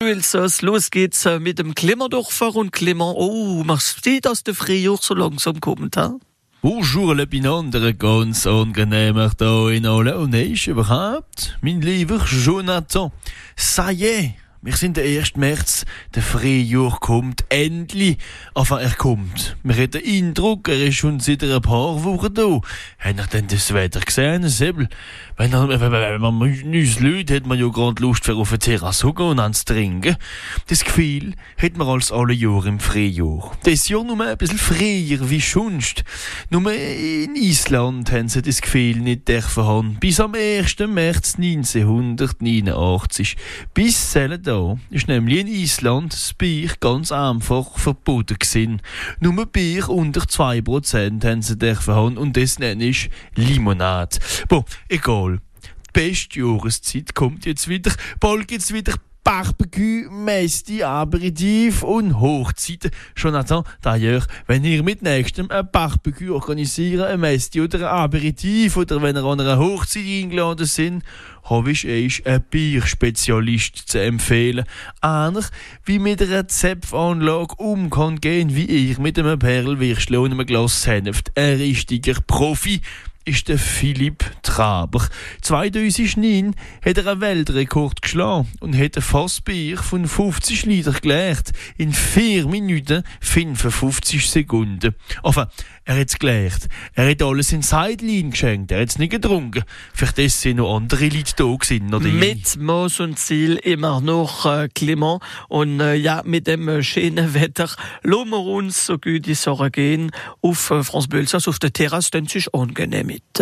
Elsass, los geht's äh, mit dem Klimmerdorfer und Klimmer. Oh, machst du dass der Frühjahr so langsam kommt, ha? Bonjour, le Pinandere, ganz angenehmer da in ich überhaupt, mein lieber Jonathan. Ça y est, wir sind der 1. März, der Frühjahr kommt endlich. Enfin, er kommt. Wir haben den Eindruck, er ist schon seit ein paar Wochen da. Haben ihr denn das Wetter gesehen, Säbel? Wenn, wenn, man uns Leute hat man ja gerade Lust für auf eine Terrasse zu gehen und ans Trinken. Das Gefühl hat man als alle Jahre im Frühjahr. Das Jahr nur ein bisschen früher wie sonst. Nur in Island haben sie das Gefühl nicht dürfen haben. Bis am 1. März 1989. Bis selten da ist nämlich in Island das Bier ganz einfach verboten gewesen. Nur Bier unter 2% haben sie dürfen haben und das nenne ich Limonade. Boah, egal. Die beste Jahreszeit kommt jetzt wieder. Bald gibt's wieder Barbecue, Mesti, Aperitif und Hochzeiten. Jonathan, d'ailleurs, wenn ihr mit nächstem ein Barbecue organisieren, ein Mesti oder ein Aperitif oder wenn ihr an einer Hochzeit eingeladen sind, habe ich euch einen Bierspezialist zu empfehlen. Einer, wie mit einer Zepfanlage um kann wie ich mit einem Perlwürstchen und einem Glas Senft. Ein richtiger Profi ist der Philipp Traber. 2009 hat er einen Weltrekord geschlagen und hat ein Fassbier von 50 Liter geleert in 4 Minuten 55 Sekunden. Enfin, er hat es gelernt. Er hat alles in Sideline geschenkt. Er hat es nicht getrunken. Vielleicht sind noch andere Leute da gewesen, oder Mit Moos und Ziel immer noch äh, Clement. Und äh, ja, mit dem äh, schönen Wetter lassen wir uns, so gut die Sache gehen, auf äh, France Bölsers auf der Terrasse, denn es ist angenehm mit.